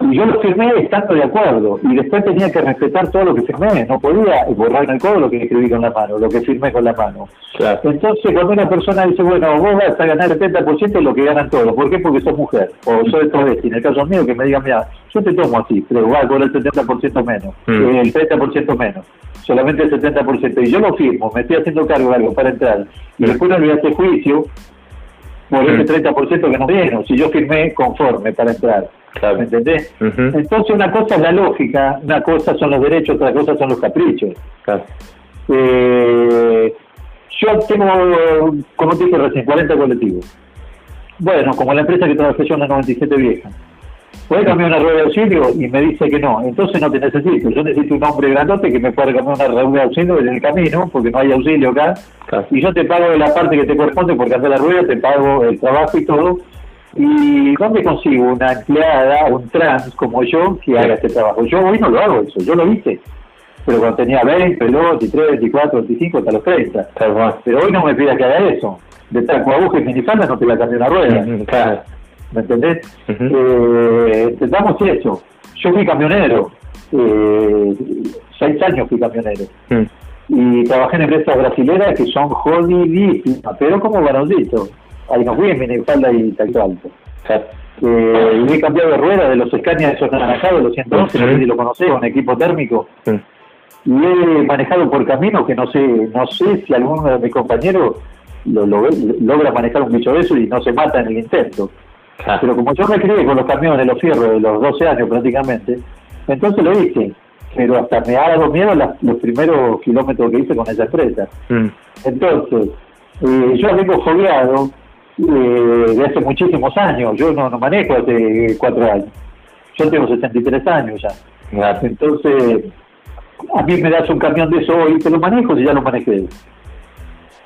Y yo lo firmé estando de acuerdo, y después tenía que respetar todo lo que firmé, no podía borrar en el codo lo que escribí con la mano, lo que firmé con la mano. Claro. Entonces, cuando una persona dice, bueno, vos vas a ganar el 70% de lo que ganan todos, ¿por qué? Porque sos mujer, o soy travesti. En el caso mío, que me digan, mira, yo te tomo así, pero vas a cobrar el 70% menos, Mm. eh, el 30% menos, solamente el 70%. Y yo lo firmo, me estoy haciendo cargo de algo para entrar, y Mm. después no le hace juicio por Mm. ese 30% que no vieron, si yo firmé conforme para entrar. Claro. ¿Me entendés? Entonces, una cosa es la lógica, una cosa son los derechos, otra cosa son los caprichos. Claro. Eh, yo tengo, como te dije recién, 40 colectivos. Bueno, como la empresa que trabajé yo en la 97 vieja. Puede cambiar una rueda de auxilio y me dice que no, entonces no te necesito. Yo necesito un hombre grandote que me pueda cambiar una rueda de auxilio en el camino, porque no hay auxilio acá. Claro. Y yo te pago la parte que te corresponde por cambiar la rueda, te pago el trabajo y todo. ¿Y dónde consigo una empleada, un trans como yo, que haga este trabajo? Yo hoy no lo hago eso, yo lo hice. Pero cuando tenía 20, 23, 24, 25, hasta los 30. Tal cual. Pero hoy no me pidas que haga eso. De taco aguja y minifalda no te la cambio una rueda. Claro. ¿Me entendés? Ujú. eh, entendamos eso. Yo fui camionero. Eh, seis años fui camionero. Mm. Y trabajé en empresas brasileras que son jodidísimas, pero como varoncito. Ahí no fui en minifalda y tacto alto. Claro. Eh, y he cambiado de rueda de los Scania de esos anaranjados, los 111, no sé si lo conocés, con equipo térmico. Y he manejado por caminos que no sé no sé si alguno de mis compañeros lo, lo- logra manejar un bicho de eso y no se mata en el intento. Claro. Pero como yo me crié con los camiones, los fierros de los 12 años prácticamente, entonces lo hice. Pero hasta me ha dado miedo las- los primeros kilómetros que hice con esa empresa. Mm. Entonces, eh, yo vengo fogueado eh, de hace muchísimos años. Yo no, no manejo hace cuatro años. Yo tengo 63 años ya. Entonces, a mí me das un camión de eso y te lo manejo si ya lo manejé.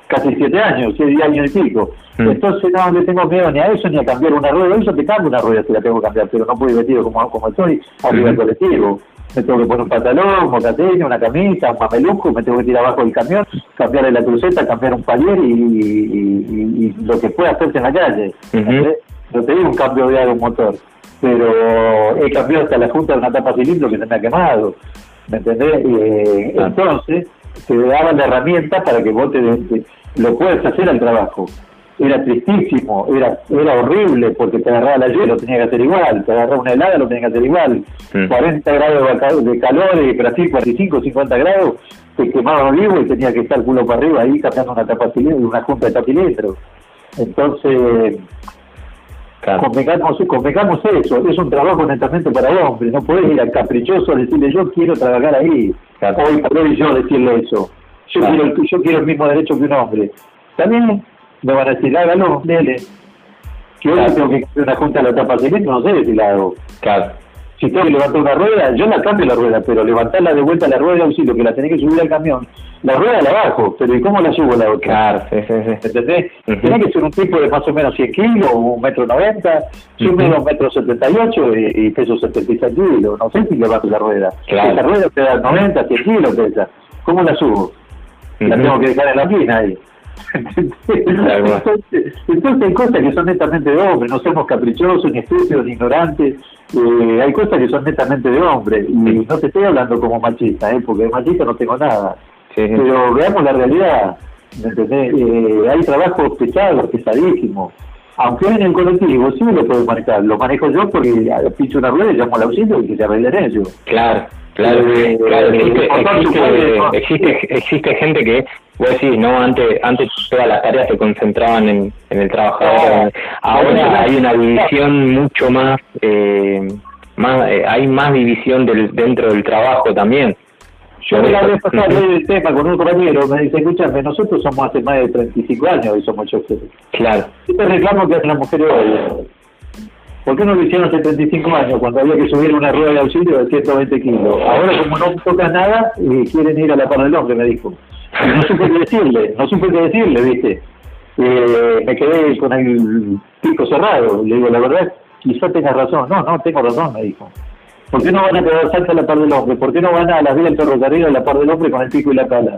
Casi siete años, siete años y pico. Mm. Entonces no le tengo miedo ni a eso ni a cambiar una rueda. Eso te cambio una rueda si la tengo que cambiar, pero no puedo ir vestido como, como estoy arriba del colectivo. Me tengo que poner un pantalón, un mocateño, una camisa, un mameluco, me tengo que tirar abajo del camión, cambiarle la cruceta, cambiar un palier y, y- y- y lo que pueda hacerse en la calle. Ujú. ¿entendés? No te digo un cambio de un motor, pero he cambiado hasta la junta de una tapa cilindro que se me ha quemado. ¿Me entendés? Eh, Ah. Entonces, te daban la herramienta para que vos te, te- lo puedas hacer al trabajo. Era tristísimo, era era horrible porque te agarraba la lluvia, lo tenía que hacer igual, te agarraba una helada, lo tenía que hacer igual. Mm. 40 grados de ca- de calor y Brasil 45, 50 grados, te quemaban vivo y tenía que estar culo para arriba ahí cambiando una tapa una junta de tapilindros. Entonces, Claro. convengamos, convengamos eso, es un trabajo netamente para hombres, no puedes ir al caprichoso a decirle yo quiero trabajar ahí, Claro. hoy por hoy yo decirle eso, yo, Claro. quiero, yo quiero el mismo derecho que un hombre. También me van a decir, hágalo, dele. Que hoy Claro. tengo que cambiar una junta de la tapa cilindro, no sé si la hago. Claro. Si tengo que levantar una rueda, yo la cambio la rueda, pero levantarla de vuelta la rueda de auxilio, que la tenés que subir al camión, la rueda la bajo, pero ¿y cómo la subo la otra? Claro, sí, sí, sí. ¿Entendés? Tiene que ser un tipo de más o menos 100 kilos, un metro noventa, yo Ujú. mido un metro setenta y ocho y, y peso 76 kilos, no sé si levanto la rueda. Claro. Esa rueda pesa 90, 100 kilos pesa. ¿Cómo la subo? La Ujú. tengo que dejar en la mina ahí. Entonces, entonces hay cosas que son netamente de hombre, no somos caprichosos, ni estúpidos, ni ignorantes. Eh, hay cosas que son netamente de hombre. Y no te estoy hablando como machista, ¿eh? porque de machista no tengo nada. Sí. Pero veamos la realidad. ¿me entendés? Eh, hay trabajos pesados, pesadísimos. Aunque en el colectivo sí lo puedo manejar. Lo manejo yo porque pincho una rueda y llamo al auxilio y que se arreglen ellos. Claro, claro, Eh, claro, existe, existe gente que, vos decís, no, antes, antes todas las tareas se concentraban en, en el trabajador, Ah, ahora hay una división mucho más, eh, más eh, hay más división del, dentro del trabajo también. Yo la vez pasada del tema con un compañero, me dice, escúchame, nosotros somos hace más de 35 años y somos choferes. Claro, ¿Qué te reclamo que hacen las mujeres hoy? ¿Por qué no lo hicieron hace 35 años cuando había que subir una rueda de auxilio de 120 kilos? Ahora como no toca nada, eh, quieren ir a la par del hombre, me dijo. No supe qué decirle, no supe qué decirle, ¿viste? Eh, me quedé con el pico cerrado. Le digo, la verdad, quizá tengas razón. No, no, tengo razón, me dijo. ¿Por qué no van a quedar salta a la par del hombre? ¿Por qué no van a las vías del ferrocarril a la par del hombre con el pico y la pala?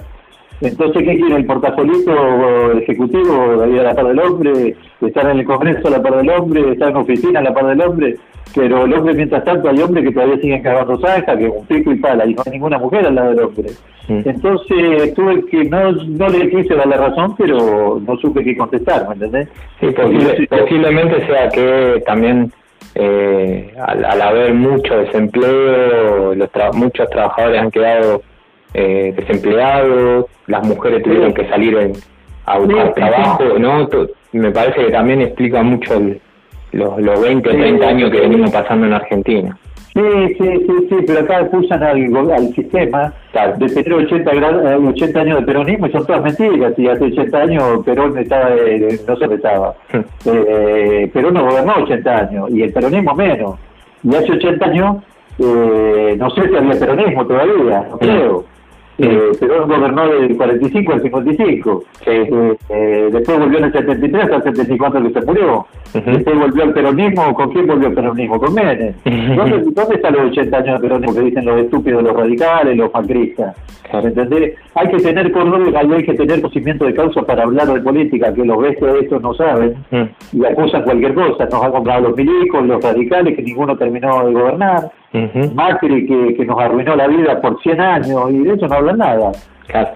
Entonces, ¿qué quiere? ¿El portafolito ejecutivo ahí a la par del hombre? ¿Estar en el Congreso a la par del hombre? ¿Estar en oficina a la par del hombre? Pero el hombre, mientras tanto, hay hombres que todavía siguen cagando zanja, que un pico y pala, y no hay ninguna mujer al lado del hombre. Entonces, tuve que, no, no le quise dar la razón, pero no supe qué contestar, ¿me entendés? sí, posible- posiblemente sea que también eh, al, al haber mucho desempleo, los tra- muchos trabajadores han quedado eh, desempleados, las mujeres tuvieron que salir en- a buscar Sí, trabajo, ¿no? Me parece que también explica mucho el- los, los 20 o Sí, 30 años que venimos pasando en Argentina. Sí, sí, sí, sí, pero acá acusan al, al sistema Claro. de tener 80, gra- eh, 80 años de peronismo y son todas mentiras. Y hace 80 años Perón estaba, eh, no se estaba. Eh, Perón no gobernó 80 años y el peronismo menos. Y hace 80 años, eh, no sé si había peronismo todavía, no creo. Eh, Perón gobernó del 45 al 55. Sí. Eh, eh, después volvió en el 73 hasta el 74 que se murió. Después volvió el peronismo. ¿Con quién volvió el peronismo? Con Menem. ¿Dónde, ¿Dónde están los 80 años de peronismo que dicen los estúpidos, los radicales, los macristas? Claro. ¿Entendés? Hay que tener cordura hay que tener conocimiento de causa para hablar de política, que los bestias de estos no saben Mm. y acusan cualquier cosa. Nos han comprado los milicos, los radicales, que ninguno terminó de gobernar. Ujú. Macri, que, que nos arruinó la vida por 100 años, y de eso no hablan nada. Claro.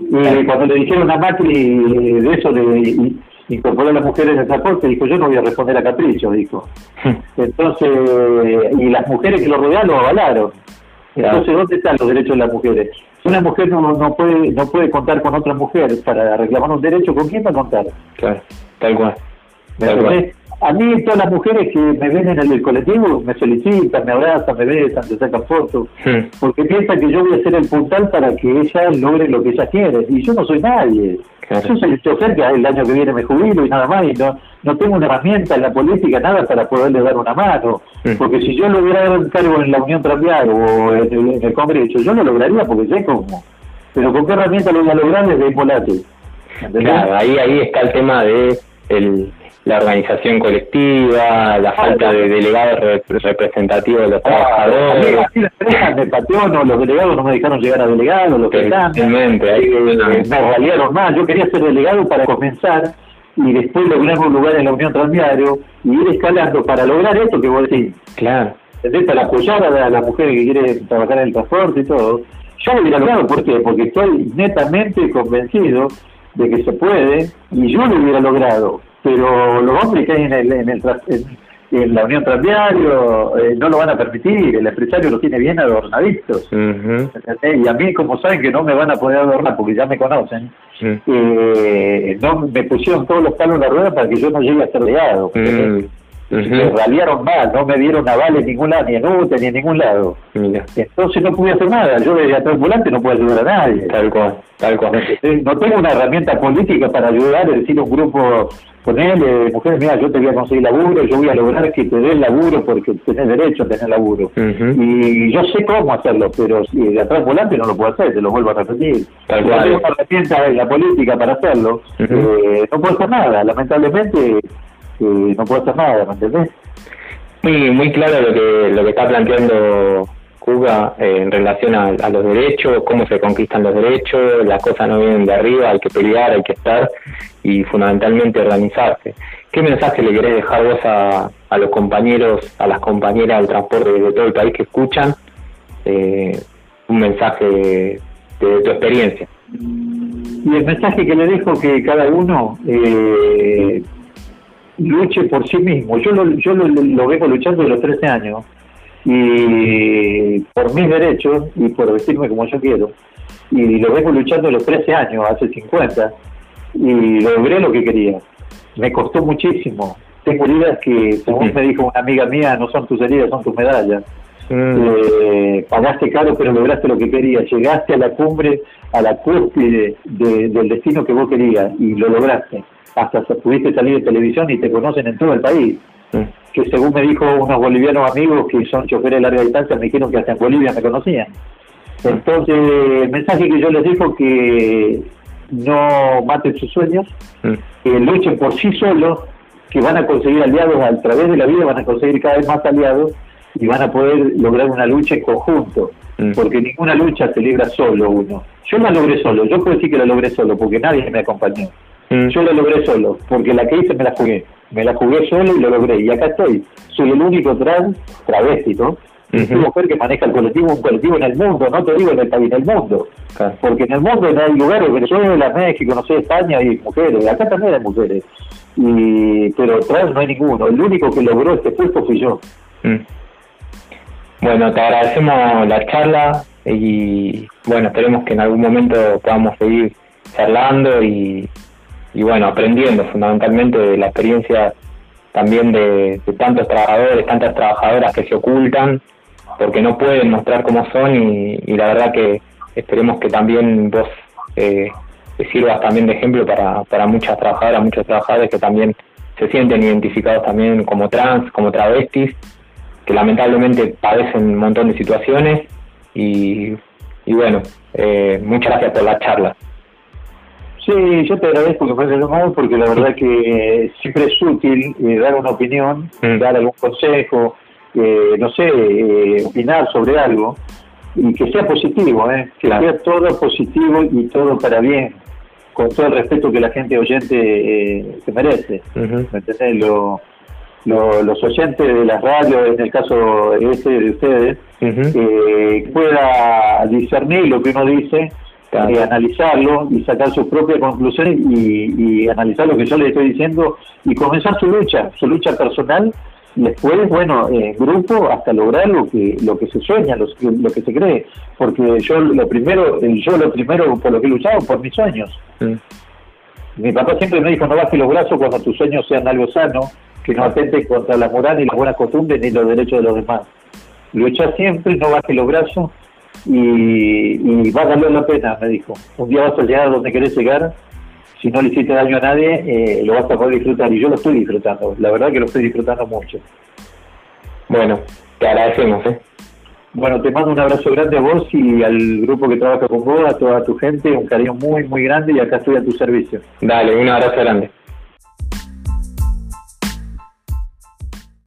Y cuando le dijeron a Macri eh, de eso de incorporar a las mujeres en el transporte, dijo, yo no voy a responder a capricho, dijo. Entonces, y las mujeres que lo rodean lo avalaron. Entonces, ¿dónde están los derechos de las mujeres? Si una mujer no, no puede no puede contar con otra mujer para reclamar un derecho, ¿con quién va a contar? Claro. Tal cual. ¿Me Tal cual. A mí todas las mujeres que me ven en el colectivo me felicitan, me abrazan, me besan, se sacan fotos, porque piensan que yo voy a ser el puntal para que ellas logren lo que ellas quieren. Y yo no soy nadie. Yo soy el chofer que el año que viene me jubilo y nada más, y no, no tengo una herramienta en la política, nada para poderle dar una mano. Porque si yo lograra un cargo en la Unión Tranvial o en el, Congreso, yo lo lograría porque sé cómo. Pero ¿con qué herramienta lo voy a lograr desde Polate? Claro, ahí, ahí está el tema de el la organización colectiva, la falta de delegados representativos de los ah, trabajadores. no, los delegados no me dejaron llegar a delegados, los que están. Me raliaron más. Yo quería ser delegado para comenzar y después lograr un lugar en la Unión Transdiario y ir escalando para lograr esto que vos decís. Claro. Para apoyar a la mujer que quiere trabajar en el transporte y todo. Yo lo hubiera logrado, ¿por qué? Porque estoy netamente convencido de que se puede y yo lo hubiera logrado pero los hombres que hay en, el, en, el, en, la Unión Tranviario eh, no lo van a permitir, el empresario lo tiene bien adornaditos. Y a mí, como saben que no me van a poder adornar porque ya me conocen, eh, no me pusieron todos los palos en la rueda para que yo no llegue a ser legado. Me raliaron mal, no me dieron avales en ningún lado, ni en UTE, ni en ningún lado. Entonces no pude hacer nada. Yo desde atrás volante no puedo ayudar a nadie. Tal cual, tal cual. No tengo una herramienta política para ayudar, es decir, un grupo con él, mujeres, mira, yo te voy a conseguir laburo, yo voy a lograr que te dé laburo porque tenés derecho a tener laburo. Y yo sé cómo hacerlo, pero si de atrás volante no lo puedo hacer, te lo vuelvo a repetir. Tal no tengo una herramienta en la política para hacerlo, eh, no puedo hacer nada. Lamentablemente, no puedo hacer nada, ¿me entendés? Muy, muy claro lo que, lo que está planteando Cuba eh, en relación a, los derechos, cómo se conquistan los derechos, las cosas no vienen de arriba, hay que pelear, hay que estar y fundamentalmente organizarse. ¿Qué mensaje le querés dejar vos a, a los compañeros, a las compañeras del transporte de todo el país que escuchan? Eh, un mensaje de, tu experiencia. Y el mensaje que le dejo que cada uno eh, luche por sí mismo. Yo lo, yo lo, lo vengo luchando de los 13 años y por mis derechos y por vestirme como yo quiero. Y lo vengo luchando los 13 años, hace 50, y logré lo que quería. Me costó muchísimo. Tengo heridas que, según me dijo una amiga mía, no son tus heridas, son tus medallas. Mm. Eh, pagaste caro, pero lograste lo que querías. Llegaste a la cumbre, a la cúspide del destino que vos querías y lo lograste hasta pudiste salir de televisión y te conocen en todo el país. Que según me dijo unos bolivianos amigos que son choferes de larga distancia, me dijeron que hasta en Bolivia me conocían. Entonces, el mensaje que yo les digo que no maten sus sueños, que luchen por sí solos, que van a conseguir aliados a través de la vida, van a conseguir cada vez más aliados y van a poder lograr una lucha en conjunto, porque ninguna lucha se libra solo uno. Yo la logré solo, yo puedo decir que la logré solo, porque nadie me acompañó. Mm. Yo lo logré solo, porque la que hice me la jugué. Me la jugué solo y lo logré. Y acá estoy. Soy el único trans travesti, ¿no? mujer que maneja el colectivo, un colectivo en el mundo, no te digo en el país, en el mundo. Porque en el mundo no hay lugares, Venezuela, México, no sé, España hay mujeres, acá también hay mujeres. Y, pero trans no hay ninguno. El único que logró este puesto fui yo. Mm. Bueno, te agradecemos la charla y bueno, esperemos que en algún momento podamos seguir charlando y, y bueno, aprendiendo fundamentalmente de la experiencia también de, tantos trabajadores, tantas trabajadoras que se ocultan porque no pueden mostrar cómo son y, la verdad que esperemos que también vos eh, sirvas también de ejemplo para, para muchas trabajadoras, muchos trabajadores que también se sienten identificados también como trans, como travestis, que llamablemente padecen un montón de situaciones y, y bueno, eh, muchas gracias por la charla. Sí, yo te agradezco que fuese llamado porque la verdad que siempre es útil eh, dar una opinión, mm. dar algún consejo, eh, no sé, eh, opinar sobre algo y que sea positivo, ¿eh? que sea todo positivo y todo para bien, con todo el respeto que la gente oyente se merece. Lo, los oyentes de la radio, en el caso este de ustedes, pueda discernir lo que uno dice y analizarlo y sacar sus propias conclusiones y, analizar lo que yo le estoy diciendo y comenzar su lucha, su lucha personal, después, bueno, en grupo hasta lograr lo que lo que se sueña, lo, lo, que se cree, porque yo lo primero, yo lo primero por lo que he luchado, por mis sueños. Mi papá siempre me dijo, no bajes los brazos cuando tus sueños sean algo sano, que no atente contra la moral ni las buenas costumbres ni los derechos de los demás. Lucha siempre, no baje los brazos y, va a valer la pena, me dijo. Un día vas a llegar a donde querés llegar, si no le hiciste daño a nadie, eh, lo vas a poder disfrutar y yo lo estoy disfrutando, la verdad que lo estoy disfrutando mucho. Bueno, te agradecemos. ¿eh? Bueno, te mando un abrazo grande a vos y al grupo que trabaja con vos, a toda tu gente, un cariño muy, muy grande y acá estoy a tu servicio. Dale, un abrazo grande.